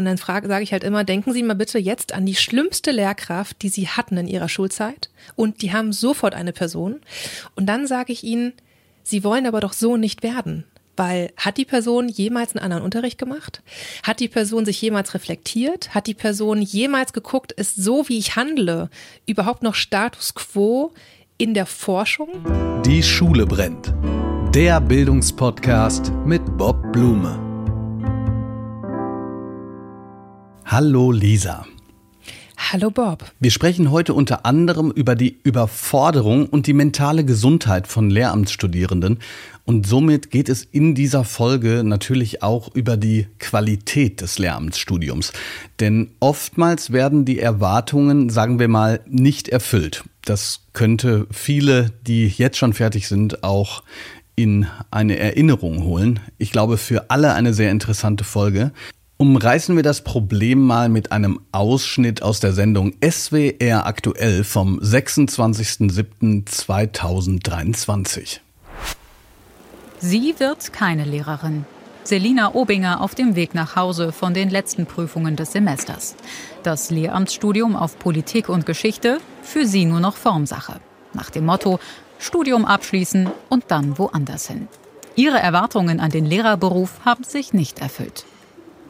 Und dann sage ich halt immer, denken Sie mal bitte jetzt an die schlimmste Lehrkraft, die Sie hatten in Ihrer Schulzeit. Und die haben sofort eine Person. Und dann sage ich Ihnen, Sie wollen aber doch so nicht werden. Weil hat die Person jemals einen anderen Unterricht gemacht? Hat die Person sich jemals reflektiert? Hat die Person jemals geguckt, ist so, wie ich handle, überhaupt noch Status quo in der Forschung? Die Schule brennt. Der Bildungspodcast mit Bob Blume. Hallo Lisa. Hallo Bob. Wir sprechen heute unter anderem über die Überforderung und die mentale Gesundheit von Lehramtsstudierenden. Und somit geht es in dieser Folge natürlich auch über die Qualität des Lehramtsstudiums. Denn oftmals werden die Erwartungen, sagen wir mal, nicht erfüllt. Das könnte viele, die jetzt schon fertig sind, auch in eine Erinnerung holen. Ich glaube, für alle eine sehr interessante Folge. Umreißen wir das Problem mal mit einem Ausschnitt aus der Sendung SWR aktuell vom 26.07.2023. Sie wird keine Lehrerin. Selina Obinger auf dem Weg nach Hause von den letzten Prüfungen des Semesters. Das Lehramtsstudium auf Politik und Geschichte für sie nur noch Formsache. Nach dem Motto Studium abschließen und dann woanders hin. Ihre Erwartungen an den Lehrerberuf haben sich nicht erfüllt.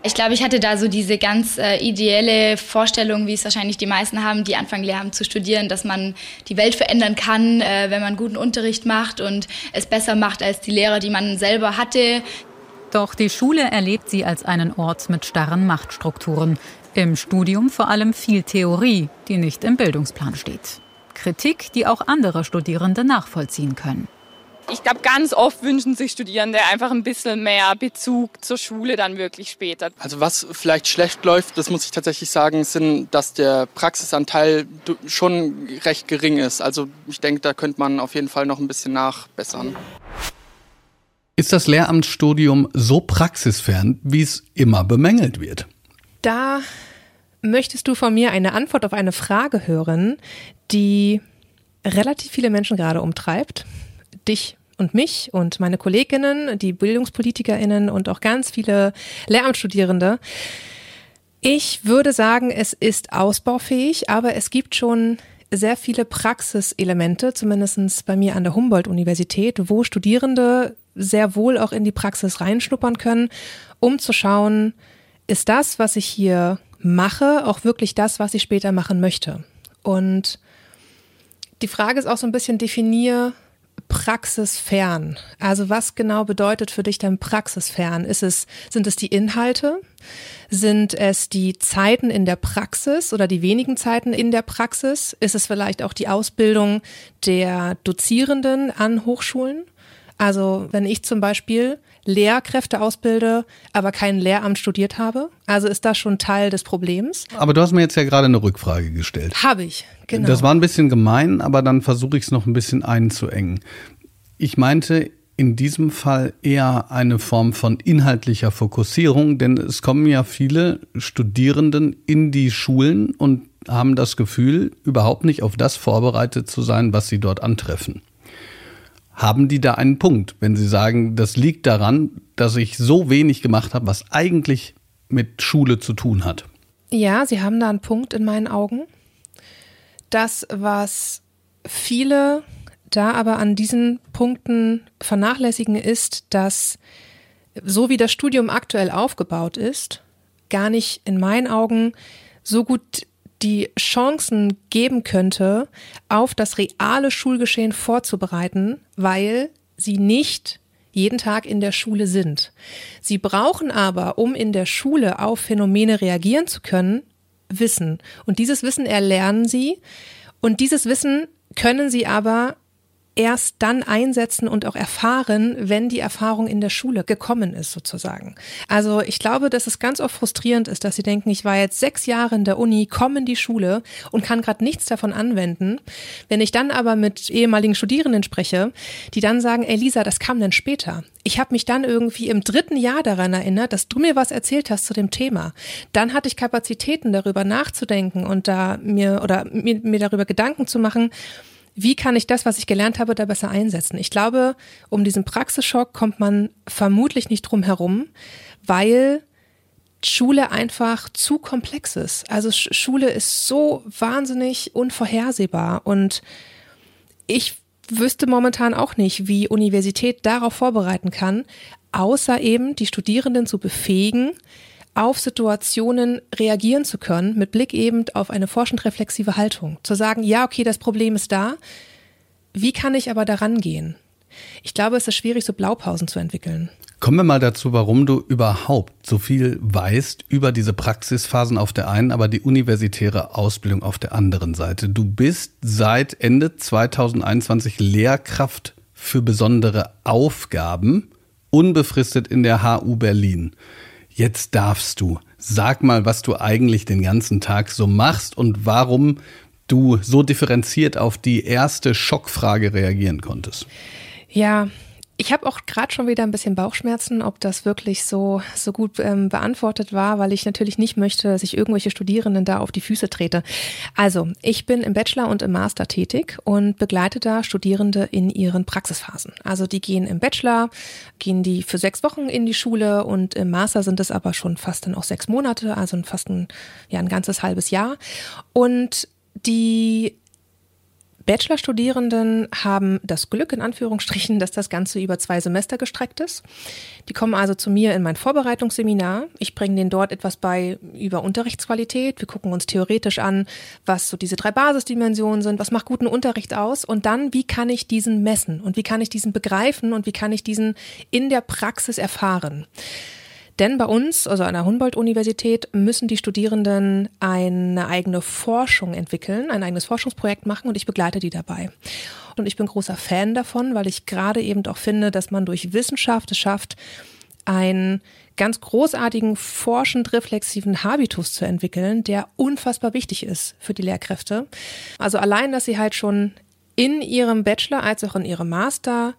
Ich glaube, ich hatte da so diese ganz äh, ideelle Vorstellung, wie es wahrscheinlich die meisten haben, die anfangen Lehramt zu studieren, dass man die Welt verändern kann, äh, wenn man guten Unterricht macht und es besser macht als die Lehrer, die man selber hatte. Doch die Schule erlebt sie als einen Ort mit starren Machtstrukturen. Im Studium vor allem viel Theorie, die nicht im Bildungsplan steht. Kritik, die auch andere Studierende nachvollziehen können. Ich glaube, ganz oft wünschen sich Studierende einfach ein bisschen mehr Bezug zur Schule dann wirklich später. Also was vielleicht schlecht läuft, das muss ich tatsächlich sagen, sind, dass der Praxisanteil schon recht gering ist. Also ich denke, da könnte man auf jeden Fall noch ein bisschen nachbessern. Ist das Lehramtsstudium so praxisfern, wie es immer bemängelt wird? Da möchtest du von mir eine Antwort auf eine Frage hören, die relativ viele Menschen gerade umtreibt. Dich und mich und meine Kolleginnen, die BildungspolitikerInnen und auch ganz viele Lehramtsstudierende. Ich würde sagen, es ist ausbaufähig, aber es gibt schon sehr viele Praxiselemente, zumindest bei mir an der Humboldt-Universität, wo Studierende sehr wohl auch in die Praxis reinschnuppern können, um zu schauen, ist das, was ich hier mache, auch wirklich das, was ich später machen möchte. Und die Frage ist auch so ein bisschen, definier praxisfern. Also was genau bedeutet für dich denn praxisfern? Ist es, sind es die Inhalte? Sind es die Zeiten in der Praxis oder die wenigen Zeiten in der Praxis? Ist es vielleicht auch die Ausbildung der Dozierenden an Hochschulen? Also wenn ich zum Beispiel Lehrkräfte ausbilde, aber kein Lehramt studiert habe, also ist das schon Teil des Problems. Aber du hast mir jetzt ja gerade eine Rückfrage gestellt. Habe ich, genau. Das war ein bisschen gemein, aber dann versuche ich es noch ein bisschen einzuengen. Ich meinte in diesem Fall eher eine Form von inhaltlicher Fokussierung, denn es kommen ja viele Studierenden in die Schulen und haben das Gefühl, überhaupt nicht auf das vorbereitet zu sein, was sie dort antreffen. Haben die da einen Punkt, wenn sie sagen, das liegt daran, dass ich so wenig gemacht habe, was eigentlich mit Schule zu tun hat? Ja, sie haben da einen Punkt in meinen Augen. Das, was viele da aber an diesen Punkten vernachlässigen, ist, dass so wie das Studium aktuell aufgebaut ist, gar nicht in meinen Augen so gut die Chancen geben könnte, auf das reale Schulgeschehen vorzubereiten, weil sie nicht jeden Tag in der Schule sind. Sie brauchen aber, um in der Schule auf Phänomene reagieren zu können, Wissen. Und dieses Wissen erlernen sie. Und dieses Wissen können sie aber erst dann einsetzen und auch erfahren, wenn die Erfahrung in der Schule gekommen ist, sozusagen. Also ich glaube, dass es ganz oft frustrierend ist, dass sie denken, ich war jetzt sechs Jahre in der Uni, komme in die Schule und kann gerade nichts davon anwenden. Wenn ich dann aber mit ehemaligen Studierenden spreche, die dann sagen, ey Lisa, das kam denn später. Ich habe mich dann irgendwie im dritten Jahr daran erinnert, dass du mir was erzählt hast zu dem Thema. Dann hatte ich Kapazitäten, darüber nachzudenken und da mir oder mir, mir darüber Gedanken zu machen, wie kann ich das, was ich gelernt habe, da besser einsetzen? Ich glaube, um diesen Praxisschock kommt man vermutlich nicht drum herum, weil Schule einfach zu komplex ist. Also Schule ist so wahnsinnig unvorhersehbar und ich wüsste momentan auch nicht, wie Universität darauf vorbereiten kann, außer eben die Studierenden zu befähigen, auf Situationen reagieren zu können, mit Blick eben auf eine forschend reflexive Haltung. Zu sagen, ja, okay, das Problem ist da. Wie kann ich aber daran gehen? Ich glaube, es ist schwierig, so Blaupausen zu entwickeln. Kommen wir mal dazu, warum du überhaupt so viel weißt über diese Praxisphasen auf der einen, aber die universitäre Ausbildung auf der anderen Seite. Du bist seit Ende 2021 Lehrkraft für besondere Aufgaben, unbefristet in der HU Berlin. Jetzt darfst du. Sag mal, was du eigentlich den ganzen Tag so machst und warum du so differenziert auf die erste Schockfrage reagieren konntest. Ja, ich habe auch gerade schon wieder ein bisschen Bauchschmerzen, ob das wirklich so, so gut ähm, beantwortet war, weil ich natürlich nicht möchte, dass ich irgendwelche Studierenden da auf die Füße trete. Also, ich bin im Bachelor und im Master tätig und begleite da Studierende in ihren Praxisphasen. Also die gehen im Bachelor, gehen die für sechs Wochen in die Schule und im Master sind es aber schon fast dann auch sechs Monate, also fast ein, ja, ein ganzes halbes Jahr. Und die Bachelorstudierenden haben das Glück, in Anführungsstrichen, dass das Ganze über zwei Semester gestreckt ist. Die kommen also zu mir in mein Vorbereitungsseminar. Ich bringe denen dort etwas bei über Unterrichtsqualität. Wir gucken uns theoretisch an, was so diese drei Basisdimensionen sind, was macht guten Unterricht aus und dann, wie kann ich diesen messen und wie kann ich diesen begreifen und wie kann ich diesen in der Praxis erfahren. Denn bei uns, also an der Humboldt-Universität, müssen die Studierenden eine eigene Forschung entwickeln, ein eigenes Forschungsprojekt machen und ich begleite die dabei. Und ich bin großer Fan davon, weil ich gerade eben auch finde, dass man durch Wissenschaft es schafft, einen ganz großartigen, forschend reflexiven Habitus zu entwickeln, der unfassbar wichtig ist für die Lehrkräfte. Also allein, dass sie halt schon in ihrem Bachelor als auch in ihrem Master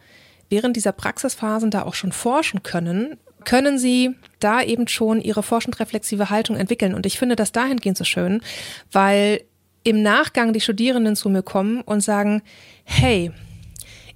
während dieser Praxisphasen da auch schon forschen können, können sie da eben schon ihre forschend reflexive Haltung entwickeln. Und ich finde das dahingehend so schön, weil im Nachgang die Studierenden zu mir kommen und sagen, hey,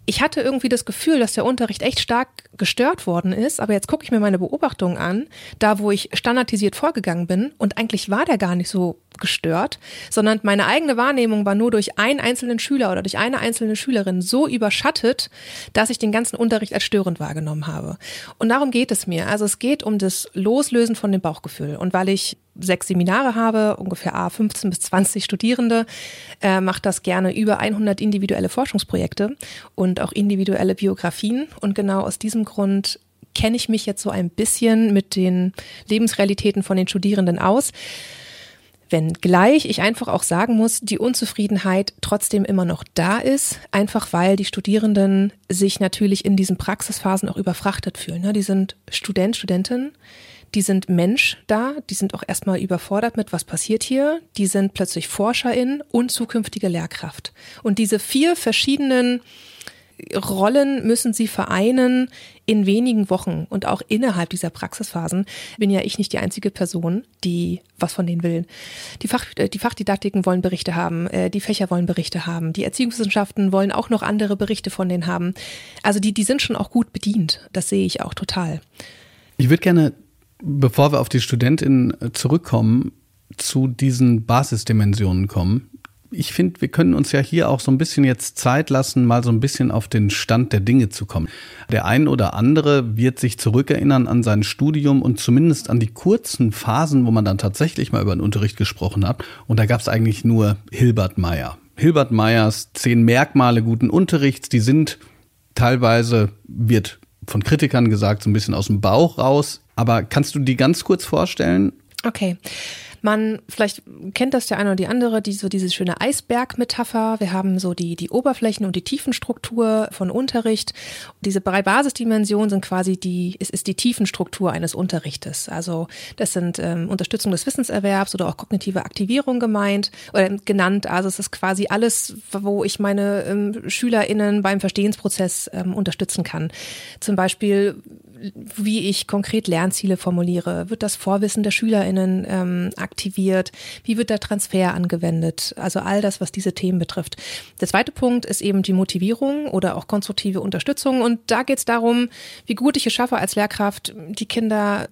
ich hatte irgendwie das Gefühl, dass der Unterricht echt stark gestört worden ist, aber jetzt gucke ich mir meine Beobachtungen an, da wo ich standardisiert vorgegangen bin und eigentlich war der gar nicht so gestört, sondern meine eigene Wahrnehmung war nur durch einen einzelnen Schüler oder durch eine einzelne Schülerin so überschattet, dass ich den ganzen Unterricht als störend wahrgenommen habe. Und darum geht es mir. Also es geht um das Loslösen von dem Bauchgefühl. Und weil ich sechs Seminare habe, ungefähr A 15 bis 20 Studierende, äh, macht das gerne über 100 individuelle Forschungsprojekte und auch individuelle Biografien. Und genau aus diesem Grund kenne ich mich jetzt so ein bisschen mit den Lebensrealitäten von den Studierenden aus. Wenngleich ich einfach auch sagen muss, die Unzufriedenheit trotzdem immer noch da ist, einfach weil die Studierenden sich natürlich in diesen Praxisphasen auch überfrachtet fühlen. Ne? Die sind Student, Studentin, die sind Mensch da, die sind auch erstmal überfordert mit, was passiert hier, die sind plötzlich Forscherin und zukünftige Lehrkraft. Und diese vier verschiedenen Rollen müssen sie vereinen in wenigen Wochen und auch innerhalb dieser Praxisphasen bin ja ich nicht die einzige Person, die was von denen will. Die, Fach, äh, die Fachdidaktiken wollen Berichte haben, äh, die Fächer wollen Berichte haben, die Erziehungswissenschaften wollen auch noch andere Berichte von denen haben. Also die, die sind schon auch gut bedient. Das sehe ich auch total. Ich würde gerne, bevor wir auf die Studentin zurückkommen, zu diesen Basisdimensionen kommen ich finde, wir können uns ja hier auch so ein bisschen jetzt Zeit lassen, mal so ein bisschen auf den Stand der Dinge zu kommen. Der ein oder andere wird sich zurückerinnern an sein Studium und zumindest an die kurzen Phasen, wo man dann tatsächlich mal über den Unterricht gesprochen hat. Und da gab es eigentlich nur Hilbert Meyer. Hilbert Meyers zehn Merkmale guten Unterrichts, die sind teilweise, wird von Kritikern gesagt, so ein bisschen aus dem Bauch raus. Aber kannst du die ganz kurz vorstellen? Okay. Man, vielleicht kennt das der eine oder die andere, die, so diese schöne Eisberg-Metapher. Wir haben so die, die Oberflächen- und die Tiefenstruktur von Unterricht. Diese drei Basisdimensionen sind quasi die, es ist die Tiefenstruktur eines Unterrichtes. Also das sind ähm, Unterstützung des Wissenserwerbs oder auch kognitive Aktivierung gemeint oder genannt. Also es ist quasi alles, wo ich meine ähm, SchülerInnen beim Verstehensprozess ähm, unterstützen kann. Zum Beispiel wie ich konkret Lernziele formuliere? Wird das Vorwissen der SchülerInnen ähm, aktiviert? Wie wird der Transfer angewendet? Also all das, was diese Themen betrifft. Der zweite Punkt ist eben die Motivierung oder auch konstruktive Unterstützung. Und da geht es darum, wie gut ich es schaffe als Lehrkraft, die Kinder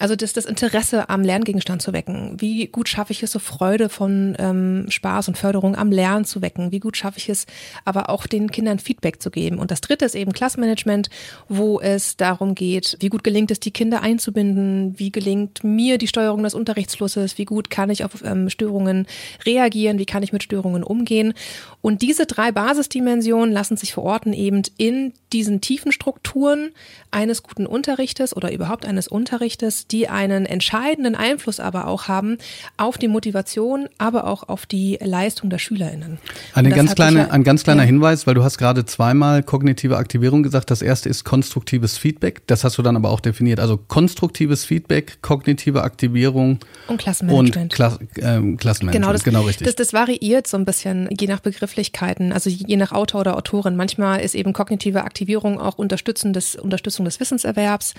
Also das, das Interesse am Lerngegenstand zu wecken. Wie gut schaffe ich es, so Freude von ähm, Spaß und Förderung am Lernen zu wecken? Wie gut schaffe ich es, aber auch den Kindern Feedback zu geben? Und das dritte ist eben Klassenmanagement, wo es darum geht, wie gut gelingt es, die Kinder einzubinden? Wie gelingt mir die Steuerung des Unterrichtsflusses? Wie gut kann ich auf ähm, Störungen reagieren? Wie kann ich mit Störungen umgehen? Und diese drei Basisdimensionen lassen sich verorten eben in diesen tiefen Strukturen eines guten Unterrichtes oder überhaupt eines Unterrichtes, die einen entscheidenden Einfluss aber auch haben auf die Motivation, aber auch auf die Leistung der SchülerInnen. Eine ganz kleine, ja, ein ganz kleiner ja. Hinweis, weil du hast gerade zweimal kognitive Aktivierung gesagt. Das erste ist konstruktives Feedback. Das hast du dann aber auch definiert. Also konstruktives Feedback, kognitive Aktivierung und Klassenmanagement. Und Kla ähm, Klassenmanagement. Genau, das, genau richtig. Das, das variiert so ein bisschen je nach Begrifflichkeiten, also je nach Autor oder Autorin. Manchmal ist eben kognitive Aktivierung auch unterstützendes, Unterstützung des Wissenserwerbs.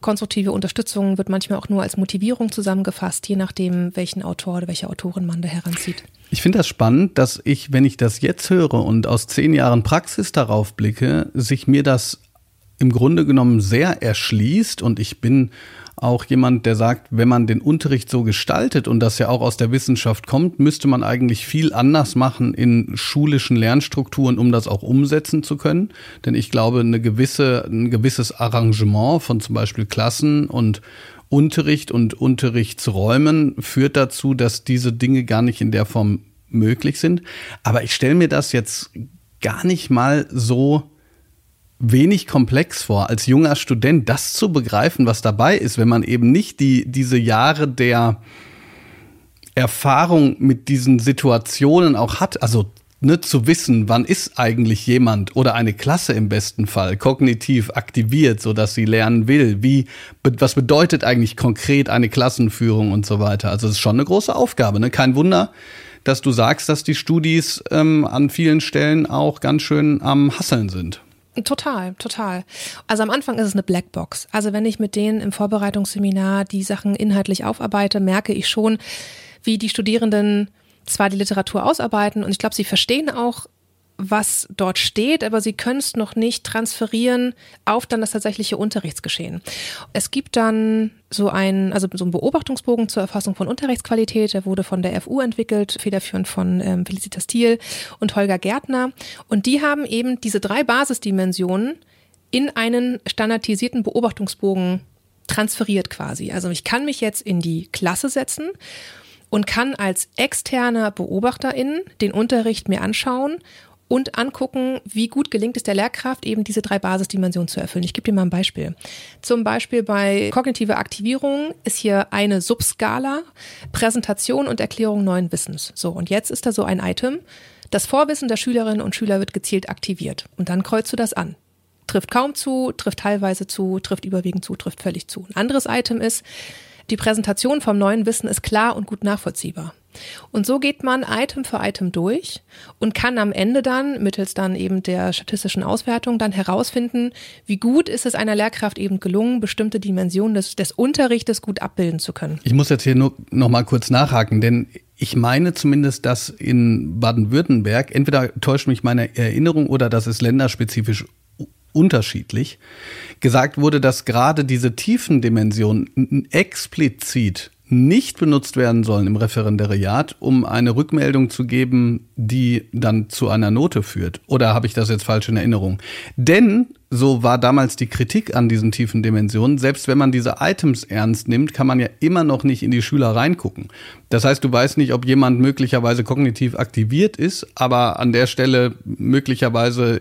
Konstruktive Unterstützung wird manchmal auch nur als Motivierung zusammengefasst, je nachdem, welchen Autor oder welche Autorin man da heranzieht. Ich finde das spannend, dass ich, wenn ich das jetzt höre und aus zehn Jahren Praxis darauf blicke, sich mir das im Grunde genommen sehr erschließt und ich bin auch jemand, der sagt, wenn man den Unterricht so gestaltet und das ja auch aus der Wissenschaft kommt, müsste man eigentlich viel anders machen in schulischen Lernstrukturen, um das auch umsetzen zu können. Denn ich glaube, eine gewisse, ein gewisses Arrangement von zum Beispiel Klassen und Unterricht und Unterrichtsräumen führt dazu, dass diese Dinge gar nicht in der Form möglich sind. Aber ich stelle mir das jetzt gar nicht mal so wenig komplex vor, als junger Student das zu begreifen, was dabei ist, wenn man eben nicht die, diese Jahre der Erfahrung mit diesen Situationen auch hat. Also ne, zu wissen, wann ist eigentlich jemand oder eine Klasse im besten Fall kognitiv aktiviert, so dass sie lernen will. Wie, was bedeutet eigentlich konkret eine Klassenführung und so weiter? Also es ist schon eine große Aufgabe. Ne? Kein Wunder, dass du sagst, dass die Studis ähm, an vielen Stellen auch ganz schön am Hasseln sind. Total, total. Also am Anfang ist es eine Blackbox. Also wenn ich mit denen im Vorbereitungsseminar die Sachen inhaltlich aufarbeite, merke ich schon, wie die Studierenden zwar die Literatur ausarbeiten und ich glaube, sie verstehen auch, was dort steht, aber sie können es noch nicht transferieren auf dann das tatsächliche Unterrichtsgeschehen. Es gibt dann so ein, also so ein Beobachtungsbogen zur Erfassung von Unterrichtsqualität, der wurde von der FU entwickelt, federführend von ähm, Felicitas Thiel und Holger Gärtner. Und die haben eben diese drei Basisdimensionen in einen standardisierten Beobachtungsbogen transferiert quasi. Also ich kann mich jetzt in die Klasse setzen und kann als externer Beobachterin den Unterricht mir anschauen und angucken, wie gut gelingt es der Lehrkraft, eben diese drei Basisdimensionen zu erfüllen. Ich gebe dir mal ein Beispiel. Zum Beispiel bei kognitive Aktivierung ist hier eine Subskala, Präsentation und Erklärung neuen Wissens. So, und jetzt ist da so ein Item. Das Vorwissen der Schülerinnen und Schüler wird gezielt aktiviert. Und dann kreuzt du das an. Trifft kaum zu, trifft teilweise zu, trifft überwiegend zu, trifft völlig zu. Ein anderes Item ist, die Präsentation vom neuen Wissen ist klar und gut nachvollziehbar. Und so geht man Item für Item durch und kann am Ende dann mittels dann eben der statistischen Auswertung dann herausfinden, wie gut ist es einer Lehrkraft eben gelungen, bestimmte Dimensionen des, des Unterrichtes gut abbilden zu können. Ich muss jetzt hier nur noch mal kurz nachhaken, denn ich meine zumindest, dass in Baden-Württemberg, entweder täuscht mich meine Erinnerung oder das ist länderspezifisch unterschiedlich, gesagt wurde, dass gerade diese tiefen Dimensionen explizit nicht benutzt werden sollen im Referendariat, um eine Rückmeldung zu geben, die dann zu einer Note führt. Oder habe ich das jetzt falsch in Erinnerung? Denn, so war damals die Kritik an diesen tiefen Dimensionen, selbst wenn man diese Items ernst nimmt, kann man ja immer noch nicht in die Schüler reingucken. Das heißt, du weißt nicht, ob jemand möglicherweise kognitiv aktiviert ist, aber an der Stelle möglicherweise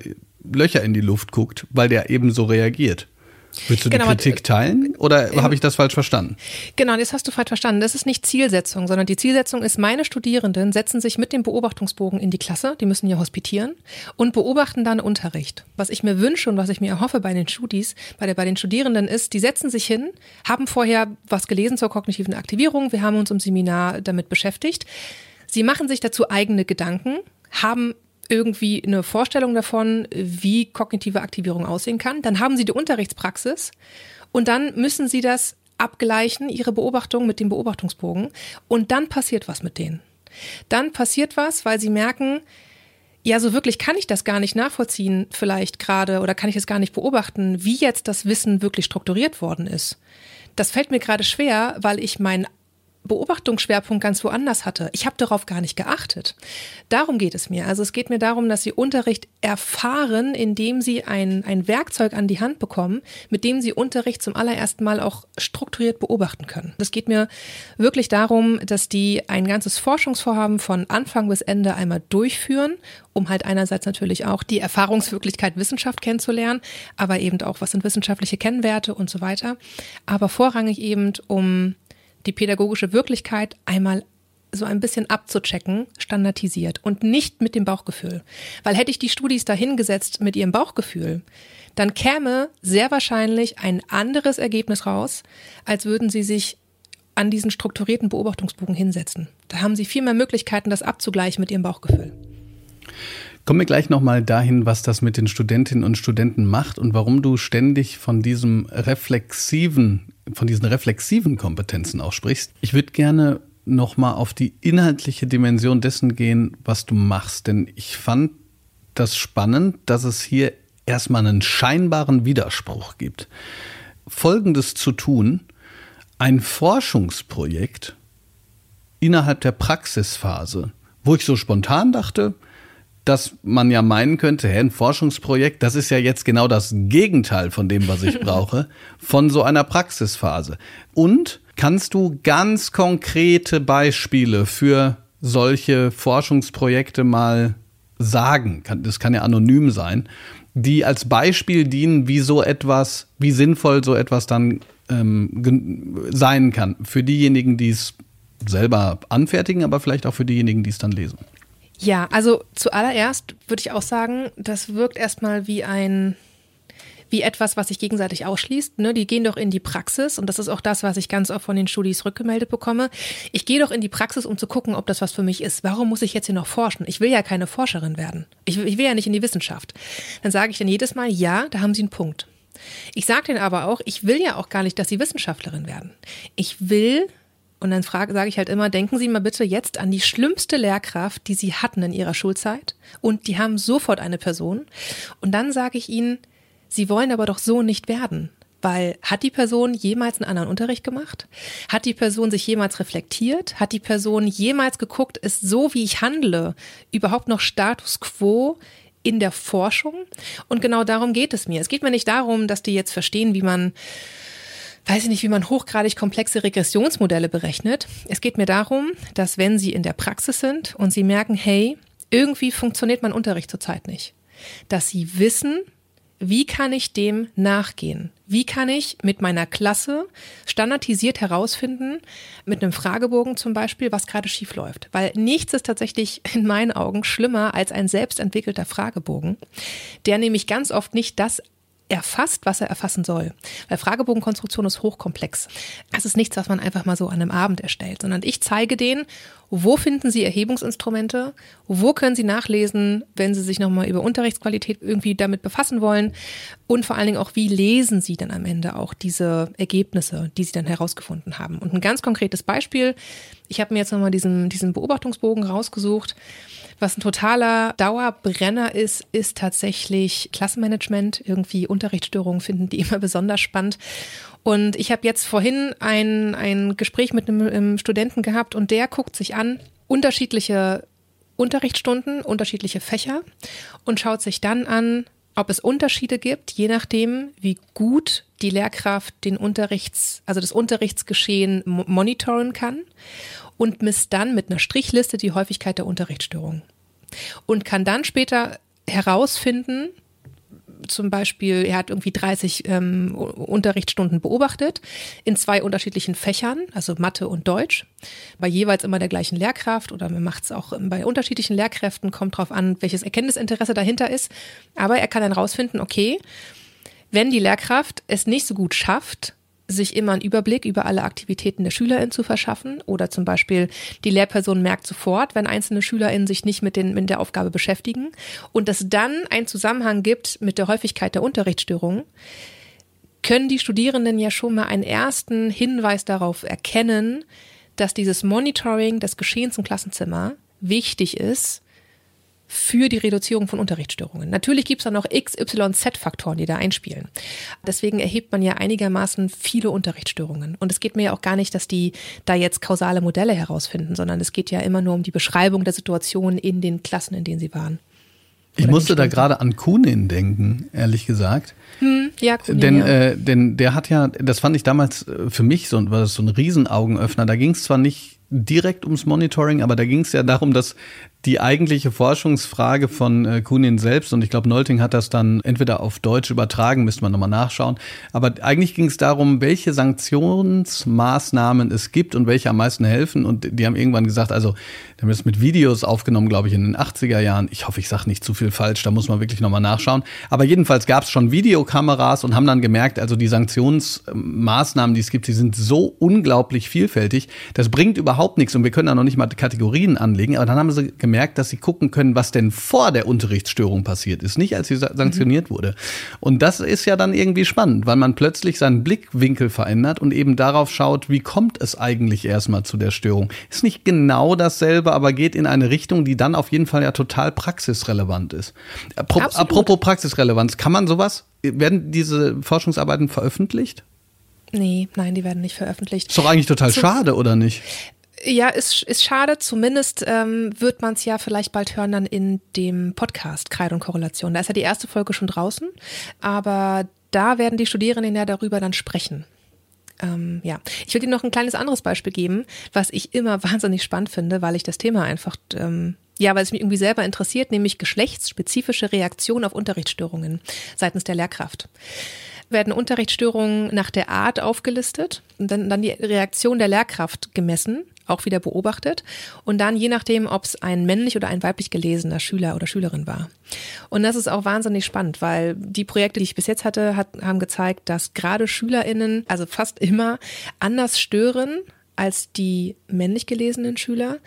Löcher in die Luft guckt, weil der eben so reagiert. Willst du genau, die Kritik teilen oder äh, habe ich das falsch verstanden? Genau, das hast du falsch verstanden. Das ist nicht Zielsetzung, sondern die Zielsetzung ist, meine Studierenden setzen sich mit dem Beobachtungsbogen in die Klasse, die müssen ja hospitieren und beobachten dann Unterricht. Was ich mir wünsche und was ich mir erhoffe bei den Studis, bei, der, bei den Studierenden ist, die setzen sich hin, haben vorher was gelesen zur kognitiven Aktivierung, wir haben uns im Seminar damit beschäftigt. Sie machen sich dazu eigene Gedanken, haben irgendwie eine Vorstellung davon, wie kognitive Aktivierung aussehen kann. Dann haben Sie die Unterrichtspraxis und dann müssen Sie das abgleichen, Ihre Beobachtung mit dem Beobachtungsbogen und dann passiert was mit denen. Dann passiert was, weil Sie merken, ja, so wirklich kann ich das gar nicht nachvollziehen, vielleicht gerade, oder kann ich es gar nicht beobachten, wie jetzt das Wissen wirklich strukturiert worden ist. das fällt mir gerade schwer, weil ich meinen Beobachtungsschwerpunkt ganz woanders hatte. Ich habe darauf gar nicht geachtet. Darum geht es mir. Also es geht mir darum, dass Sie Unterricht erfahren, indem Sie ein, ein Werkzeug an die Hand bekommen, mit dem Sie Unterricht zum allerersten Mal auch strukturiert beobachten können. Es geht mir wirklich darum, dass die ein ganzes Forschungsvorhaben von Anfang bis Ende einmal durchführen, um halt einerseits natürlich auch die Erfahrungswirklichkeit Wissenschaft kennenzulernen, aber eben auch, was sind wissenschaftliche Kennwerte und so weiter. Aber vorrangig eben, um die pädagogische Wirklichkeit einmal so ein bisschen abzuchecken, standardisiert und nicht mit dem Bauchgefühl. Weil hätte ich die Studis dahingesetzt mit ihrem Bauchgefühl, dann käme sehr wahrscheinlich ein anderes Ergebnis raus, als würden sie sich an diesen strukturierten Beobachtungsbogen hinsetzen. Da haben sie viel mehr Möglichkeiten, das abzugleichen mit ihrem Bauchgefühl. Kommen wir gleich nochmal dahin, was das mit den Studentinnen und Studenten macht und warum du ständig von diesem reflexiven von diesen reflexiven Kompetenzen auch sprichst. Ich würde gerne nochmal auf die inhaltliche Dimension dessen gehen, was du machst. Denn ich fand das spannend, dass es hier erstmal einen scheinbaren Widerspruch gibt. Folgendes zu tun, ein Forschungsprojekt innerhalb der Praxisphase, wo ich so spontan dachte, dass man ja meinen könnte, hä, ein Forschungsprojekt, das ist ja jetzt genau das Gegenteil von dem, was ich brauche, von so einer Praxisphase. Und kannst du ganz konkrete Beispiele für solche Forschungsprojekte mal sagen? Das kann ja anonym sein, die als Beispiel dienen, wie so etwas, wie sinnvoll so etwas dann ähm, sein kann. Für diejenigen, die es selber anfertigen, aber vielleicht auch für diejenigen, die es dann lesen. Ja, also zuallererst würde ich auch sagen, das wirkt erstmal wie ein wie etwas, was sich gegenseitig ausschließt. Ne? Die gehen doch in die Praxis und das ist auch das, was ich ganz oft von den Studis rückgemeldet bekomme. Ich gehe doch in die Praxis, um zu gucken, ob das was für mich ist. Warum muss ich jetzt hier noch forschen? Ich will ja keine Forscherin werden. Ich, ich will ja nicht in die Wissenschaft. Dann sage ich dann jedes Mal, ja, da haben Sie einen Punkt. Ich sage denen aber auch, ich will ja auch gar nicht, dass Sie Wissenschaftlerin werden. Ich will und dann sage ich halt immer, denken Sie mal bitte jetzt an die schlimmste Lehrkraft, die Sie hatten in Ihrer Schulzeit. Und die haben sofort eine Person. Und dann sage ich Ihnen, Sie wollen aber doch so nicht werden. Weil hat die Person jemals einen anderen Unterricht gemacht? Hat die Person sich jemals reflektiert? Hat die Person jemals geguckt, ist so, wie ich handle, überhaupt noch Status quo in der Forschung? Und genau darum geht es mir. Es geht mir nicht darum, dass die jetzt verstehen, wie man weiß ich nicht, wie man hochgradig komplexe Regressionsmodelle berechnet. Es geht mir darum, dass wenn Sie in der Praxis sind und Sie merken, hey, irgendwie funktioniert mein Unterricht zurzeit nicht, dass Sie wissen, wie kann ich dem nachgehen? Wie kann ich mit meiner Klasse standardisiert herausfinden, mit einem Fragebogen zum Beispiel, was gerade schief läuft? Weil nichts ist tatsächlich in meinen Augen schlimmer als ein selbstentwickelter Fragebogen, der nämlich ganz oft nicht das erfasst, was er erfassen soll. Weil Fragebogenkonstruktion ist hochkomplex. Es ist nichts, was man einfach mal so an einem Abend erstellt, sondern ich zeige denen, wo finden Sie Erhebungsinstrumente, wo können Sie nachlesen, wenn Sie sich nochmal über Unterrichtsqualität irgendwie damit befassen wollen und vor allen Dingen auch, wie lesen Sie dann am Ende auch diese Ergebnisse, die Sie dann herausgefunden haben. Und ein ganz konkretes Beispiel, ich habe mir jetzt nochmal diesen, diesen Beobachtungsbogen rausgesucht. Was ein totaler Dauerbrenner ist, ist tatsächlich Klassenmanagement. Irgendwie Unterrichtsstörungen finden die immer besonders spannend. Und ich habe jetzt vorhin ein, ein Gespräch mit einem, einem Studenten gehabt und der guckt sich an, unterschiedliche Unterrichtsstunden, unterschiedliche Fächer und schaut sich dann an, ob es Unterschiede gibt, je nachdem, wie gut die Lehrkraft den Unterrichts, also das Unterrichtsgeschehen monitoren kann und misst dann mit einer Strichliste die Häufigkeit der Unterrichtsstörungen und kann dann später herausfinden, zum Beispiel, er hat irgendwie 30 ähm, Unterrichtsstunden beobachtet in zwei unterschiedlichen Fächern, also Mathe und Deutsch, bei jeweils immer der gleichen Lehrkraft oder man macht es auch bei unterschiedlichen Lehrkräften, kommt drauf an, welches Erkenntnisinteresse dahinter ist. Aber er kann dann rausfinden, okay, wenn die Lehrkraft es nicht so gut schafft, sich immer einen Überblick über alle Aktivitäten der SchülerInnen zu verschaffen. Oder zum Beispiel die Lehrperson merkt sofort, wenn einzelne SchülerInnen sich nicht mit, den, mit der Aufgabe beschäftigen. Und es dann einen Zusammenhang gibt mit der Häufigkeit der Unterrichtsstörungen, können die Studierenden ja schon mal einen ersten Hinweis darauf erkennen, dass dieses Monitoring des Geschehens im Klassenzimmer wichtig ist, für die Reduzierung von Unterrichtsstörungen. Natürlich gibt es da noch X, Y, Z-Faktoren, die da einspielen. Deswegen erhebt man ja einigermaßen viele Unterrichtsstörungen. Und es geht mir ja auch gar nicht, dass die da jetzt kausale Modelle herausfinden, sondern es geht ja immer nur um die Beschreibung der Situation in den Klassen, in denen sie waren. Ich musste da gerade an Kunin denken, ehrlich gesagt. Hm, ja, Kunin, denn, ja. Äh, denn der hat ja, das fand ich damals äh, für mich so, war das so ein Riesenaugenöffner. Da ging es zwar nicht direkt ums Monitoring, aber da ging es ja darum, dass die eigentliche Forschungsfrage von äh, Kunin selbst, und ich glaube, Nolting hat das dann entweder auf Deutsch übertragen, müsste man nochmal nachschauen, aber eigentlich ging es darum, welche Sanktionsmaßnahmen es gibt und welche am meisten helfen. Und die haben irgendwann gesagt, also, die haben das mit Videos aufgenommen, glaube ich, in den 80er Jahren. Ich hoffe, ich sage nicht zu viel falsch, da muss man wirklich nochmal nachschauen. Aber jedenfalls gab es schon Videokameras und haben dann gemerkt, also die Sanktionsmaßnahmen, die es gibt, die sind so unglaublich vielfältig, das bringt überhaupt nichts und wir können da noch nicht mal Kategorien anlegen. Aber dann haben sie gemerkt, gemerkt, dass sie gucken können, was denn vor der Unterrichtsstörung passiert ist, nicht als sie sanktioniert mhm. wurde. Und das ist ja dann irgendwie spannend, weil man plötzlich seinen Blickwinkel verändert und eben darauf schaut, wie kommt es eigentlich erstmal zu der Störung. Ist nicht genau dasselbe, aber geht in eine Richtung, die dann auf jeden Fall ja total praxisrelevant ist. Apropos Praxisrelevanz, kann man sowas, werden diese Forschungsarbeiten veröffentlicht? Nee, nein, die werden nicht veröffentlicht. Ist doch eigentlich total Zu schade, oder nicht? Ja, ist, ist schade. Zumindest ähm, wird man es ja vielleicht bald hören dann in dem Podcast Kreide und Korrelation. Da ist ja die erste Folge schon draußen, aber da werden die Studierenden ja darüber dann sprechen. Ähm, ja, ich will dir noch ein kleines anderes Beispiel geben, was ich immer wahnsinnig spannend finde, weil ich das Thema einfach ähm, ja, weil es mich irgendwie selber interessiert, nämlich geschlechtsspezifische Reaktionen auf Unterrichtsstörungen seitens der Lehrkraft werden Unterrichtsstörungen nach der Art aufgelistet und dann, dann die Reaktion der Lehrkraft gemessen, auch wieder beobachtet und dann je nachdem, ob es ein männlich oder ein weiblich gelesener Schüler oder Schülerin war. Und das ist auch wahnsinnig spannend, weil die Projekte, die ich bis jetzt hatte, hat, haben gezeigt, dass gerade SchülerInnen, also fast immer, anders stören als die männlich gelesenen Schüler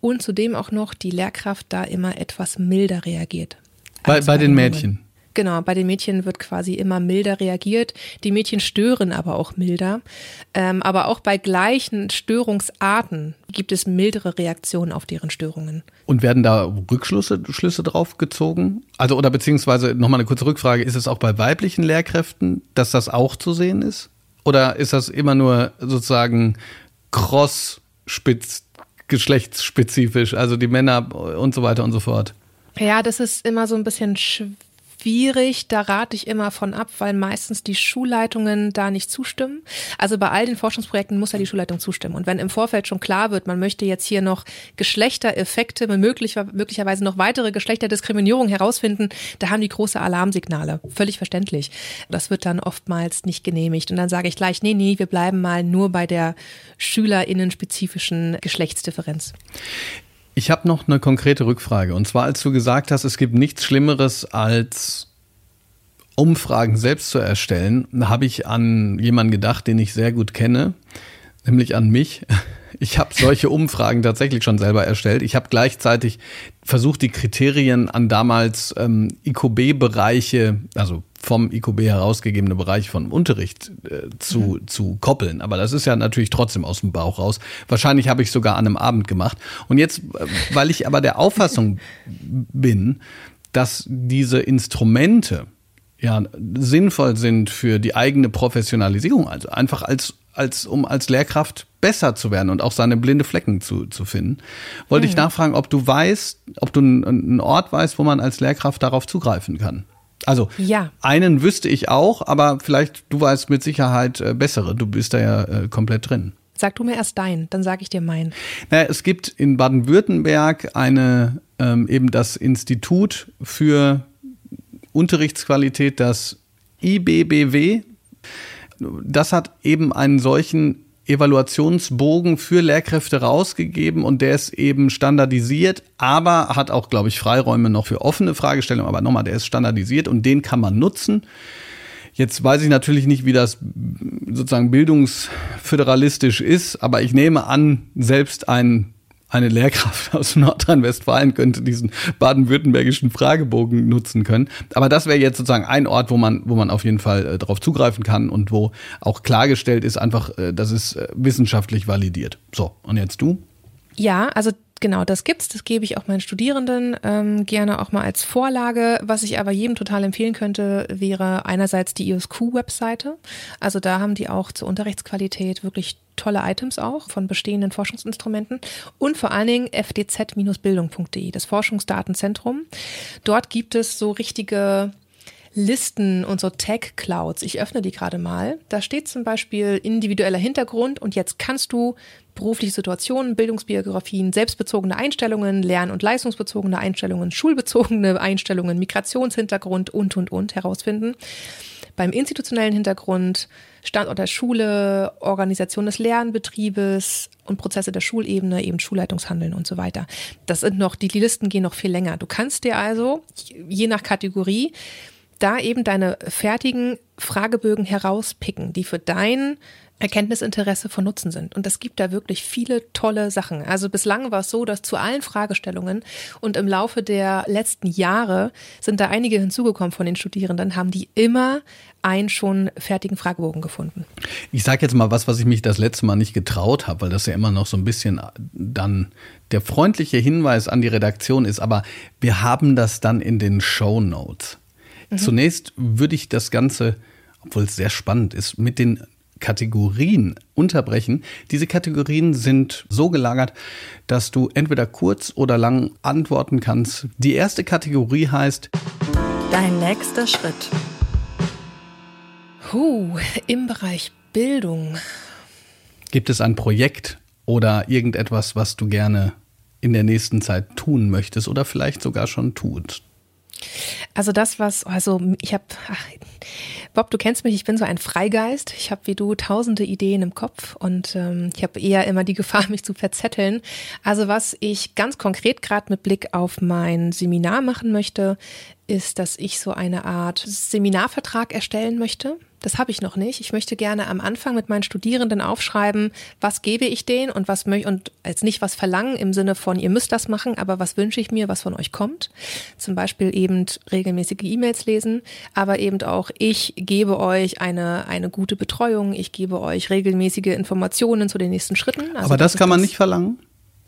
und zudem auch noch die Lehrkraft da immer etwas milder reagiert. Bei, bei den Mädchen. Genau, bei den Mädchen wird quasi immer milder reagiert. Die Mädchen stören aber auch milder. Ähm, aber auch bei gleichen Störungsarten gibt es mildere Reaktionen auf deren Störungen. Und werden da Rückschlüsse Schlüsse drauf gezogen? Also, oder beziehungsweise nochmal eine kurze Rückfrage, ist es auch bei weiblichen Lehrkräften, dass das auch zu sehen ist? Oder ist das immer nur sozusagen cross-spitz, geschlechtsspezifisch, also die Männer und so weiter und so fort? Ja, das ist immer so ein bisschen schwierig schwierig. Da rate ich immer von ab, weil meistens die Schulleitungen da nicht zustimmen. Also bei all den Forschungsprojekten muss ja die Schulleitung zustimmen. Und wenn im Vorfeld schon klar wird, man möchte jetzt hier noch Geschlechtereffekte, möglich, möglicherweise noch weitere Geschlechterdiskriminierung herausfinden, da haben die große Alarmsignale. Völlig verständlich. Das wird dann oftmals nicht genehmigt. Und dann sage ich gleich, nee, nee, wir bleiben mal nur bei der schülerinnen-spezifischen Geschlechtsdifferenz. Ich habe noch eine konkrete Rückfrage. Und zwar, als du gesagt hast, es gibt nichts Schlimmeres als Umfragen selbst zu erstellen, habe ich an jemanden gedacht, den ich sehr gut kenne, nämlich an mich. Ich habe solche Umfragen tatsächlich schon selber erstellt. Ich habe gleichzeitig versucht, die Kriterien an damals ähm, IQB-Bereiche, also vom IQB herausgegebene Bereich von Unterricht äh, zu, mhm. zu koppeln. Aber das ist ja natürlich trotzdem aus dem Bauch raus. Wahrscheinlich habe ich sogar an einem Abend gemacht. Und jetzt, äh, weil ich aber der Auffassung bin, dass diese Instrumente ja sinnvoll sind für die eigene Professionalisierung, also einfach als als um als Lehrkraft besser zu werden und auch seine blinde Flecken zu, zu finden. Wollte mhm. ich nachfragen, ob du weißt, ob du einen Ort weißt, wo man als Lehrkraft darauf zugreifen kann. Also ja. einen wüsste ich auch, aber vielleicht du weißt mit Sicherheit äh, bessere. Du bist da ja äh, komplett drin. Sag du mir erst dein, dann sage ich dir meinen. Naja, es gibt in Baden-Württemberg eine ähm, eben das Institut für Unterrichtsqualität, das IBBW. Das hat eben einen solchen Evaluationsbogen für Lehrkräfte rausgegeben und der ist eben standardisiert, aber hat auch, glaube ich, Freiräume noch für offene Fragestellungen. Aber nochmal, der ist standardisiert und den kann man nutzen. Jetzt weiß ich natürlich nicht, wie das sozusagen bildungsföderalistisch ist, aber ich nehme an, selbst ein eine Lehrkraft aus Nordrhein-Westfalen könnte diesen baden-württembergischen Fragebogen nutzen können. Aber das wäre jetzt sozusagen ein Ort, wo man, wo man auf jeden Fall äh, darauf zugreifen kann und wo auch klargestellt ist, einfach, äh, das ist äh, wissenschaftlich validiert. So, und jetzt du? Ja, also genau, das gibt's. Das gebe ich auch meinen Studierenden ähm, gerne auch mal als Vorlage. Was ich aber jedem total empfehlen könnte, wäre einerseits die IOSQ-Webseite. Also da haben die auch zur Unterrichtsqualität wirklich tolle Items auch von bestehenden Forschungsinstrumenten und vor allen Dingen fdz-bildung.de, das Forschungsdatenzentrum. Dort gibt es so richtige Listen und so Tag-Clouds. Ich öffne die gerade mal. Da steht zum Beispiel individueller Hintergrund und jetzt kannst du berufliche Situationen, Bildungsbiografien, selbstbezogene Einstellungen, lern- und leistungsbezogene Einstellungen, schulbezogene Einstellungen, Migrationshintergrund und, und, und herausfinden. Beim institutionellen Hintergrund, Standort der Schule, Organisation des Lernbetriebes und Prozesse der Schulebene, eben Schulleitungshandeln und so weiter. Das sind noch, die Listen gehen noch viel länger. Du kannst dir also, je nach Kategorie, da eben deine fertigen Fragebögen herauspicken, die für dein Erkenntnisinteresse von Nutzen sind. Und es gibt da wirklich viele tolle Sachen. Also bislang war es so, dass zu allen Fragestellungen und im Laufe der letzten Jahre sind da einige hinzugekommen von den Studierenden, haben die immer einen schon fertigen Fragebogen gefunden. Ich sage jetzt mal was, was ich mich das letzte Mal nicht getraut habe, weil das ja immer noch so ein bisschen dann der freundliche Hinweis an die Redaktion ist. Aber wir haben das dann in den Show Notes. Mhm. Zunächst würde ich das Ganze, obwohl es sehr spannend ist, mit den Kategorien unterbrechen. Diese Kategorien sind so gelagert, dass du entweder kurz oder lang antworten kannst. Die erste Kategorie heißt Dein nächster Schritt. Huh, im Bereich Bildung. Gibt es ein Projekt oder irgendetwas, was du gerne in der nächsten Zeit tun möchtest oder vielleicht sogar schon tut? Also das, was, also ich habe, Bob, du kennst mich, ich bin so ein Freigeist. Ich habe wie du tausende Ideen im Kopf und ähm, ich habe eher immer die Gefahr, mich zu verzetteln. Also was ich ganz konkret gerade mit Blick auf mein Seminar machen möchte, ist, dass ich so eine Art Seminarvertrag erstellen möchte das habe ich noch nicht. Ich möchte gerne am Anfang mit meinen Studierenden aufschreiben, was gebe ich denen und was möchte und jetzt nicht was verlangen im Sinne von ihr müsst das machen, aber was wünsche ich mir, was von euch kommt. Zum Beispiel eben regelmäßige E-Mails lesen, aber eben auch ich gebe euch eine eine gute Betreuung, ich gebe euch regelmäßige Informationen zu den nächsten Schritten. Also aber das, das kann man das nicht verlangen.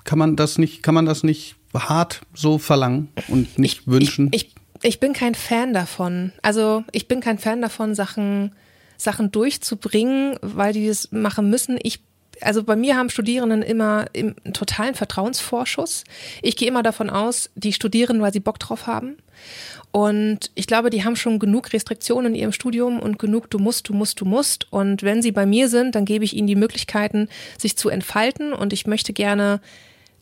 Kann man das nicht? Kann man das nicht hart so verlangen und nicht ich, wünschen? Ich, ich, ich bin kein Fan davon. Also ich bin kein Fan davon, Sachen Sachen durchzubringen, weil die das machen müssen. Ich also bei mir haben Studierenden immer im totalen Vertrauensvorschuss. Ich gehe immer davon aus, die studieren, weil sie Bock drauf haben. Und ich glaube, die haben schon genug Restriktionen in ihrem Studium und genug du musst, du musst, du musst. Und wenn sie bei mir sind, dann gebe ich ihnen die Möglichkeiten, sich zu entfalten. Und ich möchte gerne,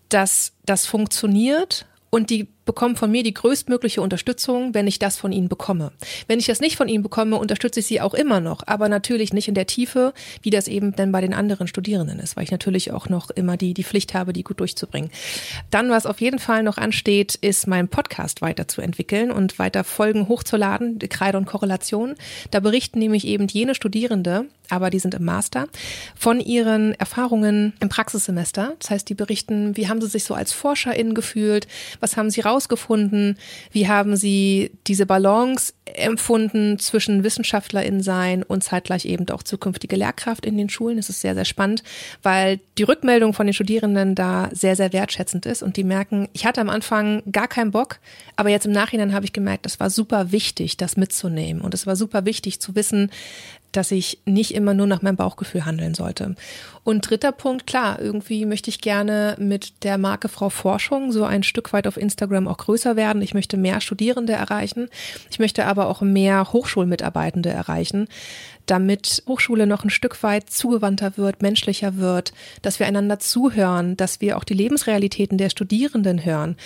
dass das funktioniert und die bekommen von mir die größtmögliche Unterstützung, wenn ich das von ihnen bekomme. Wenn ich das nicht von ihnen bekomme, unterstütze ich sie auch immer noch, aber natürlich nicht in der Tiefe, wie das eben dann bei den anderen Studierenden ist, weil ich natürlich auch noch immer die, die Pflicht habe, die gut durchzubringen. Dann, was auf jeden Fall noch ansteht, ist mein Podcast weiterzuentwickeln und weiter Folgen hochzuladen, Kreide und Korrelation. Da berichten nämlich eben jene Studierende, aber die sind im Master, von ihren Erfahrungen im Praxissemester. Das heißt, die berichten, wie haben sie sich so als ForscherInnen gefühlt, was haben sie raus herausgefunden? Wie haben Sie diese Balance empfunden zwischen WissenschaftlerInnen sein und zeitgleich eben auch zukünftige Lehrkraft in den Schulen? Das ist sehr, sehr spannend, weil die Rückmeldung von den Studierenden da sehr, sehr wertschätzend ist und die merken, ich hatte am Anfang gar keinen Bock, aber jetzt im Nachhinein habe ich gemerkt, das war super wichtig, das mitzunehmen und es war super wichtig zu wissen, dass ich nicht immer nur nach meinem Bauchgefühl handeln sollte. Und dritter Punkt, klar, irgendwie möchte ich gerne mit der Marke Frau Forschung so ein Stück weit auf Instagram auch größer werden. Ich möchte mehr Studierende erreichen. Ich möchte aber auch mehr Hochschulmitarbeitende erreichen, damit Hochschule noch ein Stück weit zugewandter wird, menschlicher wird, dass wir einander zuhören, dass wir auch die Lebensrealitäten der Studierenden hören.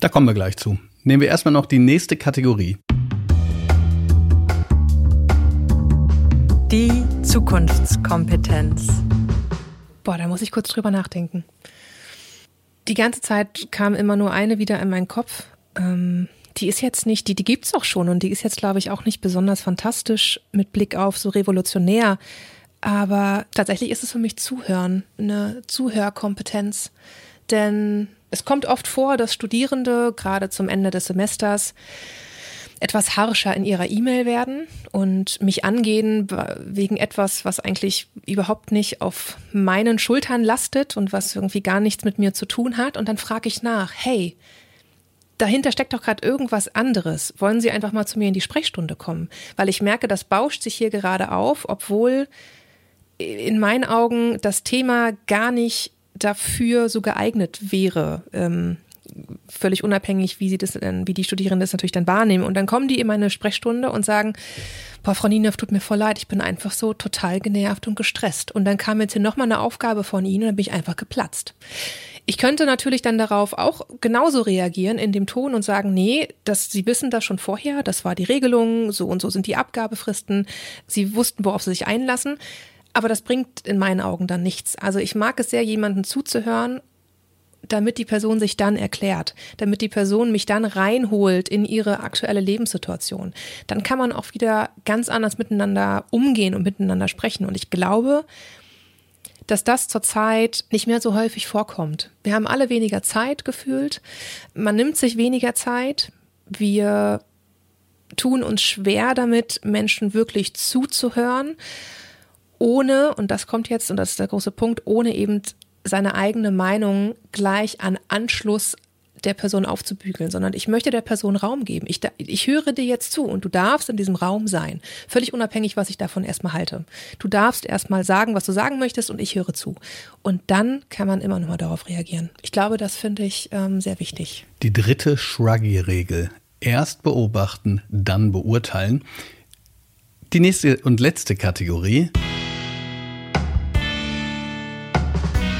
Da kommen wir gleich zu. Nehmen wir erstmal noch die nächste Kategorie. Die Zukunftskompetenz. Boah, da muss ich kurz drüber nachdenken. Die ganze Zeit kam immer nur eine wieder in meinen Kopf. Ähm, die ist jetzt nicht, die, die gibt's auch schon und die ist jetzt, glaube ich, auch nicht besonders fantastisch mit Blick auf so revolutionär. Aber tatsächlich ist es für mich Zuhören, eine Zuhörkompetenz. Denn es kommt oft vor, dass Studierende gerade zum Ende des Semesters etwas harscher in ihrer E-Mail werden und mich angehen wegen etwas, was eigentlich überhaupt nicht auf meinen Schultern lastet und was irgendwie gar nichts mit mir zu tun hat. Und dann frage ich nach, hey, dahinter steckt doch gerade irgendwas anderes. Wollen Sie einfach mal zu mir in die Sprechstunde kommen? Weil ich merke, das bauscht sich hier gerade auf, obwohl in meinen Augen das Thema gar nicht dafür so geeignet wäre. Ähm, völlig unabhängig, wie sie das wie die Studierenden das natürlich dann wahrnehmen. Und dann kommen die in meine Sprechstunde und sagen, boah, Frau Nienev, tut mir voll leid, ich bin einfach so total genervt und gestresst. Und dann kam jetzt hier nochmal eine Aufgabe von Ihnen und dann bin ich einfach geplatzt. Ich könnte natürlich dann darauf auch genauso reagieren in dem Ton und sagen, nee, das, Sie wissen das schon vorher, das war die Regelung, so und so sind die Abgabefristen, Sie wussten, worauf Sie sich einlassen. Aber das bringt in meinen Augen dann nichts. Also ich mag es sehr, jemanden zuzuhören damit die Person sich dann erklärt, damit die Person mich dann reinholt in ihre aktuelle Lebenssituation. Dann kann man auch wieder ganz anders miteinander umgehen und miteinander sprechen. Und ich glaube, dass das zurzeit nicht mehr so häufig vorkommt. Wir haben alle weniger Zeit gefühlt. Man nimmt sich weniger Zeit. Wir tun uns schwer damit, Menschen wirklich zuzuhören, ohne, und das kommt jetzt, und das ist der große Punkt, ohne eben seine eigene Meinung gleich an Anschluss der Person aufzubügeln, sondern ich möchte der Person Raum geben. Ich, ich höre dir jetzt zu und du darfst in diesem Raum sein. Völlig unabhängig, was ich davon erstmal halte. Du darfst erstmal sagen, was du sagen möchtest und ich höre zu. Und dann kann man immer noch mal darauf reagieren. Ich glaube, das finde ich ähm, sehr wichtig. Die dritte Shruggy-Regel. Erst beobachten, dann beurteilen. Die nächste und letzte Kategorie.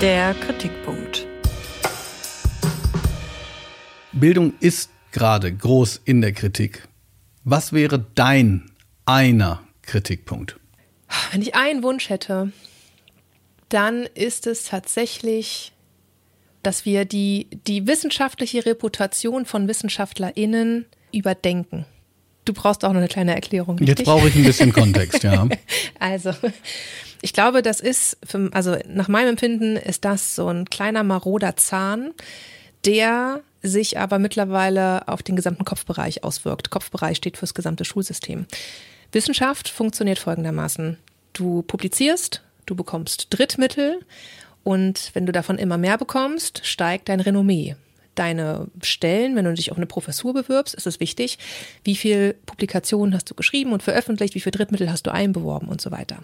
Der Kritikpunkt. Bildung ist gerade groß in der Kritik. Was wäre dein einer Kritikpunkt? Wenn ich einen Wunsch hätte, dann ist es tatsächlich, dass wir die, die wissenschaftliche Reputation von WissenschaftlerInnen überdenken. Du brauchst auch noch eine kleine Erklärung. Richtig? Jetzt brauche ich ein bisschen Kontext, ja. also, ich glaube, das ist, für, also nach meinem Empfinden ist das so ein kleiner maroder Zahn, der sich aber mittlerweile auf den gesamten Kopfbereich auswirkt. Kopfbereich steht fürs gesamte Schulsystem. Wissenschaft funktioniert folgendermaßen. Du publizierst, du bekommst Drittmittel und wenn du davon immer mehr bekommst, steigt dein Renommee deine Stellen, wenn du dich auf eine Professur bewirbst, ist es wichtig, wie viel Publikationen hast du geschrieben und veröffentlicht, wie viel Drittmittel hast du einbeworben und so weiter.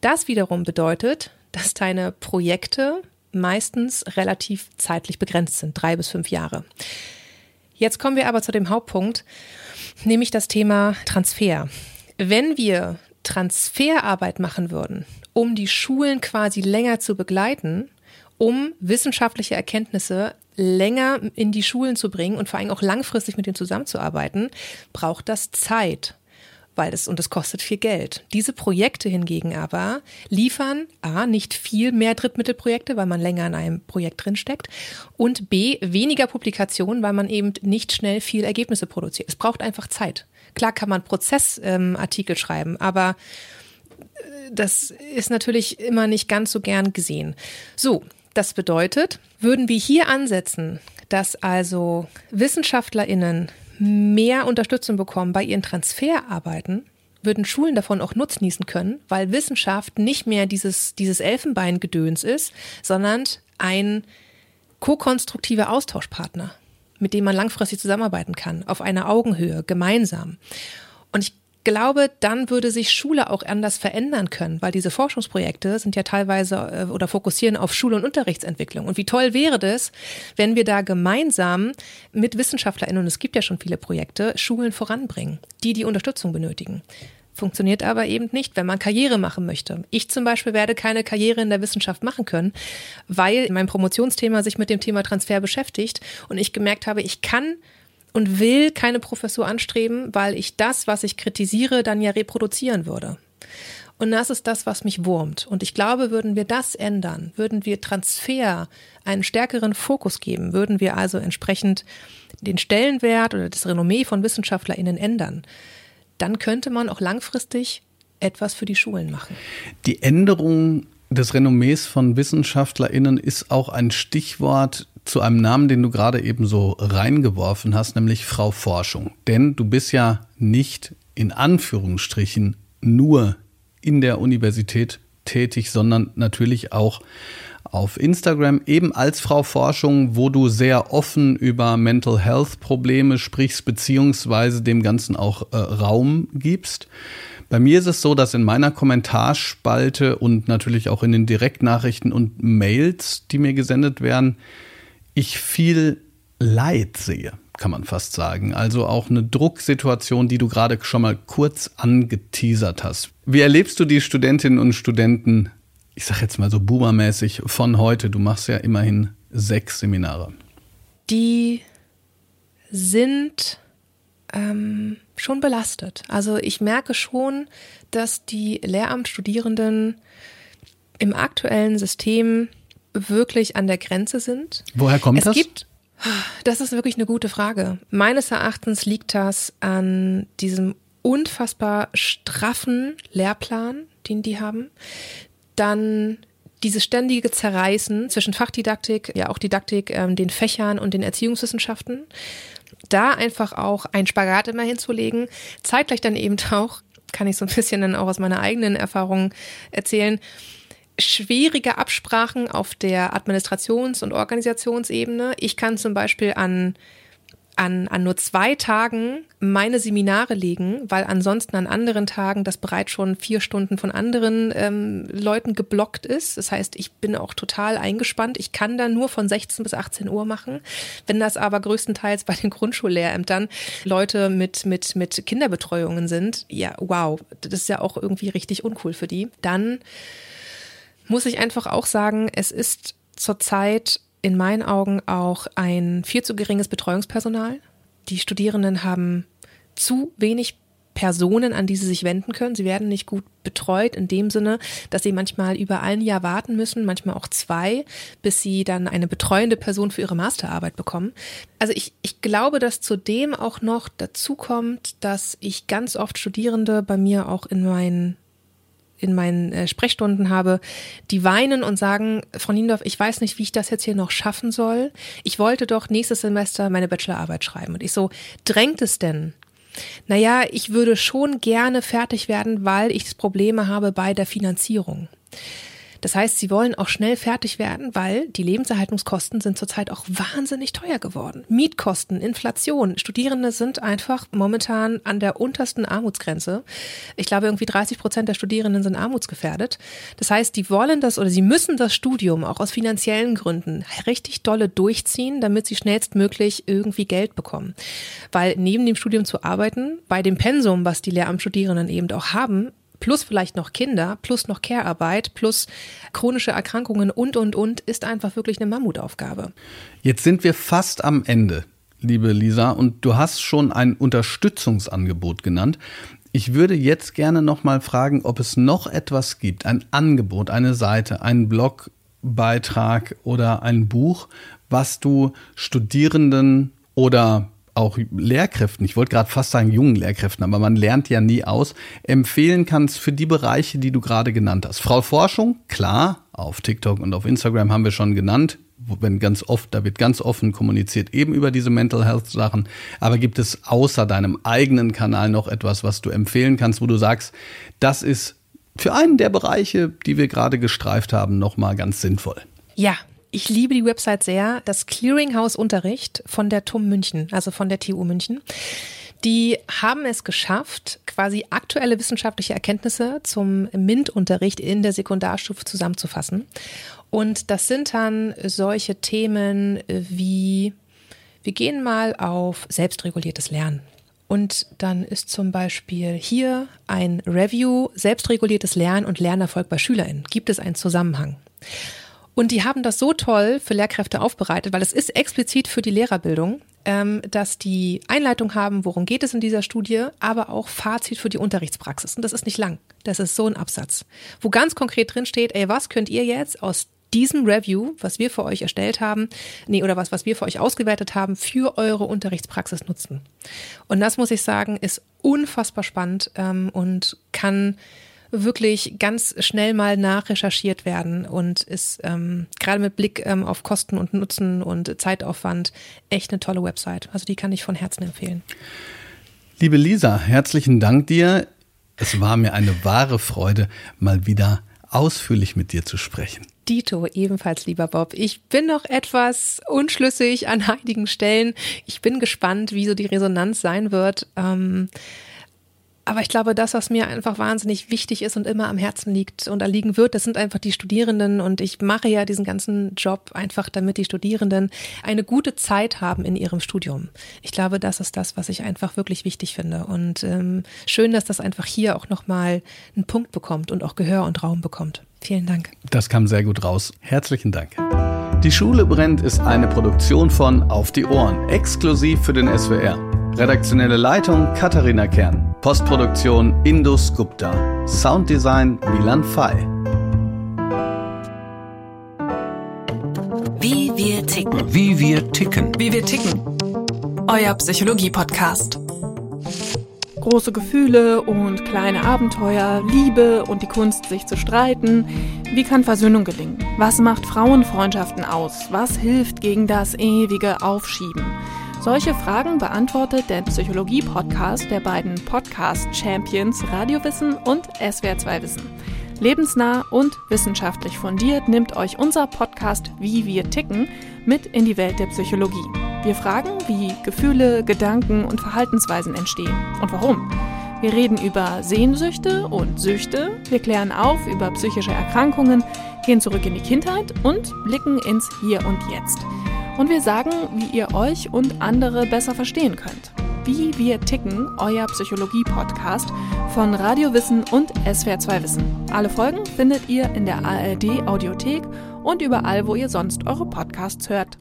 Das wiederum bedeutet, dass deine Projekte meistens relativ zeitlich begrenzt sind, drei bis fünf Jahre. Jetzt kommen wir aber zu dem Hauptpunkt, nämlich das Thema Transfer. Wenn wir Transferarbeit machen würden, um die Schulen quasi länger zu begleiten, um wissenschaftliche Erkenntnisse länger in die Schulen zu bringen und vor allem auch langfristig mit denen zusammenzuarbeiten, braucht das Zeit. Weil das, und das kostet viel Geld. Diese Projekte hingegen aber liefern A, nicht viel mehr Drittmittelprojekte, weil man länger in einem Projekt drinsteckt und B, weniger Publikationen, weil man eben nicht schnell viel Ergebnisse produziert. Es braucht einfach Zeit. Klar kann man Prozessartikel ähm, schreiben, aber äh, das ist natürlich immer nicht ganz so gern gesehen. So, das bedeutet, würden wir hier ansetzen, dass also WissenschaftlerInnen mehr Unterstützung bekommen bei ihren Transferarbeiten, würden Schulen davon auch nutznießen können, weil Wissenschaft nicht mehr dieses, dieses Elfenbeingedöns ist, sondern ein ko-konstruktiver Austauschpartner, mit dem man langfristig zusammenarbeiten kann, auf einer Augenhöhe, gemeinsam. Und ich glaube, dann würde sich Schule auch anders verändern können, weil diese Forschungsprojekte sind ja teilweise äh, oder fokussieren auf Schul- und Unterrichtsentwicklung. Und wie toll wäre das, wenn wir da gemeinsam mit WissenschaftlerInnen, und es gibt ja schon viele Projekte, Schulen voranbringen, die die Unterstützung benötigen. Funktioniert aber eben nicht, wenn man Karriere machen möchte. Ich zum Beispiel werde keine Karriere in der Wissenschaft machen können, weil mein Promotionsthema sich mit dem Thema Transfer beschäftigt und ich gemerkt habe, ich kann und will keine Professur anstreben, weil ich das, was ich kritisiere, dann ja reproduzieren würde. Und das ist das, was mich wurmt. Und ich glaube, würden wir das ändern, würden wir Transfer einen stärkeren Fokus geben, würden wir also entsprechend den Stellenwert oder das Renommee von WissenschaftlerInnen ändern, dann könnte man auch langfristig etwas für die Schulen machen. Die Änderung des Renommees von WissenschaftlerInnen ist auch ein Stichwort zu einem Namen, den du gerade eben so reingeworfen hast, nämlich Frau Forschung. Denn du bist ja nicht in Anführungsstrichen nur in der Universität tätig, sondern natürlich auch auf Instagram, eben als Frau Forschung, wo du sehr offen über Mental Health Probleme sprichst, beziehungsweise dem Ganzen auch äh, Raum gibst. Bei mir ist es so, dass in meiner Kommentarspalte und natürlich auch in den Direktnachrichten und Mails, die mir gesendet werden, ich viel Leid sehe, kann man fast sagen. Also auch eine Drucksituation, die du gerade schon mal kurz angeteasert hast. Wie erlebst du die Studentinnen und Studenten, ich sag jetzt mal so boomermäßig, von heute? Du machst ja immerhin sechs Seminare. Die sind ähm, schon belastet. Also ich merke schon, dass die Lehramtsstudierenden im aktuellen System wirklich an der Grenze sind. Woher kommt es das? Gibt, das ist wirklich eine gute Frage. Meines Erachtens liegt das an diesem unfassbar straffen Lehrplan, den die haben. Dann dieses ständige Zerreißen zwischen Fachdidaktik, ja auch Didaktik, ähm, den Fächern und den Erziehungswissenschaften. Da einfach auch ein Spagat immer hinzulegen. Zeitgleich dann eben auch, kann ich so ein bisschen dann auch aus meiner eigenen Erfahrung erzählen, schwierige Absprachen auf der Administrations- und Organisationsebene. Ich kann zum Beispiel an an, an nur zwei Tagen meine Seminare legen, weil ansonsten an anderen Tagen das bereits schon vier Stunden von anderen ähm, Leuten geblockt ist. Das heißt, ich bin auch total eingespannt. Ich kann da nur von 16 bis 18 Uhr machen. Wenn das aber größtenteils bei den Grundschullehrämtern Leute mit, mit, mit Kinderbetreuungen sind, ja, wow, das ist ja auch irgendwie richtig uncool für die. Dann muss ich einfach auch sagen, es ist zurzeit in meinen Augen auch ein viel zu geringes Betreuungspersonal. Die Studierenden haben zu wenig Personen, an die sie sich wenden können. Sie werden nicht gut betreut in dem Sinne, dass sie manchmal über ein Jahr warten müssen, manchmal auch zwei, bis sie dann eine betreuende Person für ihre Masterarbeit bekommen. Also ich, ich glaube, dass zudem auch noch dazu kommt, dass ich ganz oft Studierende bei mir auch in meinen in meinen äh, Sprechstunden habe, die weinen und sagen, Frau Niendorf, ich weiß nicht, wie ich das jetzt hier noch schaffen soll. Ich wollte doch nächstes Semester meine Bachelorarbeit schreiben. Und ich so, drängt es denn? Naja, ich würde schon gerne fertig werden, weil ich Probleme habe bei der Finanzierung. Das heißt, sie wollen auch schnell fertig werden, weil die Lebenserhaltungskosten sind zurzeit auch wahnsinnig teuer geworden. Mietkosten, Inflation. Studierende sind einfach momentan an der untersten Armutsgrenze. Ich glaube, irgendwie 30 Prozent der Studierenden sind armutsgefährdet. Das heißt, die wollen das oder sie müssen das Studium auch aus finanziellen Gründen richtig dolle durchziehen, damit sie schnellstmöglich irgendwie Geld bekommen. Weil neben dem Studium zu arbeiten, bei dem Pensum, was die Lehramtsstudierenden eben auch haben, plus vielleicht noch Kinder, plus noch Care-Arbeit, plus chronische Erkrankungen und, und, und, ist einfach wirklich eine Mammutaufgabe. Jetzt sind wir fast am Ende, liebe Lisa, und du hast schon ein Unterstützungsangebot genannt. Ich würde jetzt gerne noch mal fragen, ob es noch etwas gibt, ein Angebot, eine Seite, einen Blogbeitrag oder ein Buch, was du Studierenden oder auch Lehrkräften, ich wollte gerade fast sagen jungen Lehrkräften, aber man lernt ja nie aus, empfehlen kannst für die Bereiche, die du gerade genannt hast. Frau Forschung, klar, auf TikTok und auf Instagram haben wir schon genannt, wenn ganz oft, da wird ganz offen kommuniziert eben über diese Mental Health Sachen. Aber gibt es außer deinem eigenen Kanal noch etwas, was du empfehlen kannst, wo du sagst, das ist für einen der Bereiche, die wir gerade gestreift haben, nochmal ganz sinnvoll? Ja, ich liebe die Website sehr. Das Clearinghouse Unterricht von der TUM München, also von der TU München. Die haben es geschafft, quasi aktuelle wissenschaftliche Erkenntnisse zum MINT-Unterricht in der Sekundarstufe zusammenzufassen. Und das sind dann solche Themen wie, wir gehen mal auf selbstreguliertes Lernen. Und dann ist zum Beispiel hier ein Review, selbstreguliertes Lernen und Lernerfolg bei SchülerInnen. Gibt es einen Zusammenhang? Und die haben das so toll für Lehrkräfte aufbereitet, weil es ist explizit für die Lehrerbildung, ähm, dass die Einleitung haben, worum geht es in dieser Studie, aber auch Fazit für die Unterrichtspraxis. Und das ist nicht lang. Das ist so ein Absatz, wo ganz konkret drin steht, ey, was könnt ihr jetzt aus diesem Review, was wir für euch erstellt haben, nee, oder was, was wir für euch ausgewertet haben, für eure Unterrichtspraxis nutzen. Und das muss ich sagen, ist unfassbar spannend ähm, und kann wirklich ganz schnell mal nachrecherchiert werden und ist ähm, gerade mit Blick ähm, auf Kosten und Nutzen und Zeitaufwand echt eine tolle Website. Also die kann ich von Herzen empfehlen. Liebe Lisa, herzlichen Dank dir. Es war mir eine wahre Freude, mal wieder ausführlich mit dir zu sprechen. Dito, ebenfalls, lieber Bob. Ich bin noch etwas unschlüssig an einigen Stellen. Ich bin gespannt, wie so die Resonanz sein wird. Ähm, aber ich glaube, das, was mir einfach wahnsinnig wichtig ist und immer am Herzen liegt und erliegen wird, das sind einfach die Studierenden. Und ich mache ja diesen ganzen Job einfach, damit die Studierenden eine gute Zeit haben in ihrem Studium. Ich glaube, das ist das, was ich einfach wirklich wichtig finde. Und ähm, schön, dass das einfach hier auch nochmal einen Punkt bekommt und auch Gehör und Raum bekommt. Vielen Dank. Das kam sehr gut raus. Herzlichen Dank. Die Schule brennt ist eine Produktion von Auf die Ohren, exklusiv für den SWR. Redaktionelle Leitung Katharina Kern. Postproduktion Indus Gupta. Sounddesign Milan Fay. Wie wir ticken. Wie wir ticken. Wie wir ticken. Euer Psychologie-Podcast. Große Gefühle und kleine Abenteuer, Liebe und die Kunst, sich zu streiten. Wie kann Versöhnung gelingen? Was macht Frauenfreundschaften aus? Was hilft gegen das ewige Aufschieben? Solche Fragen beantwortet der Psychologie-Podcast der beiden Podcast-Champions Radiowissen und SWR2 Wissen. Lebensnah und wissenschaftlich fundiert nimmt euch unser Podcast Wie wir ticken mit in die Welt der Psychologie. Wir fragen, wie Gefühle, Gedanken und Verhaltensweisen entstehen und warum. Wir reden über Sehnsüchte und Süchte, wir klären auf über psychische Erkrankungen, gehen zurück in die Kindheit und blicken ins Hier und Jetzt. Und wir sagen, wie ihr euch und andere besser verstehen könnt. Wie wir ticken, euer Psychologie-Podcast von Radio Wissen und SWR2 Wissen. Alle Folgen findet ihr in der ARD Audiothek und überall, wo ihr sonst eure Podcasts hört.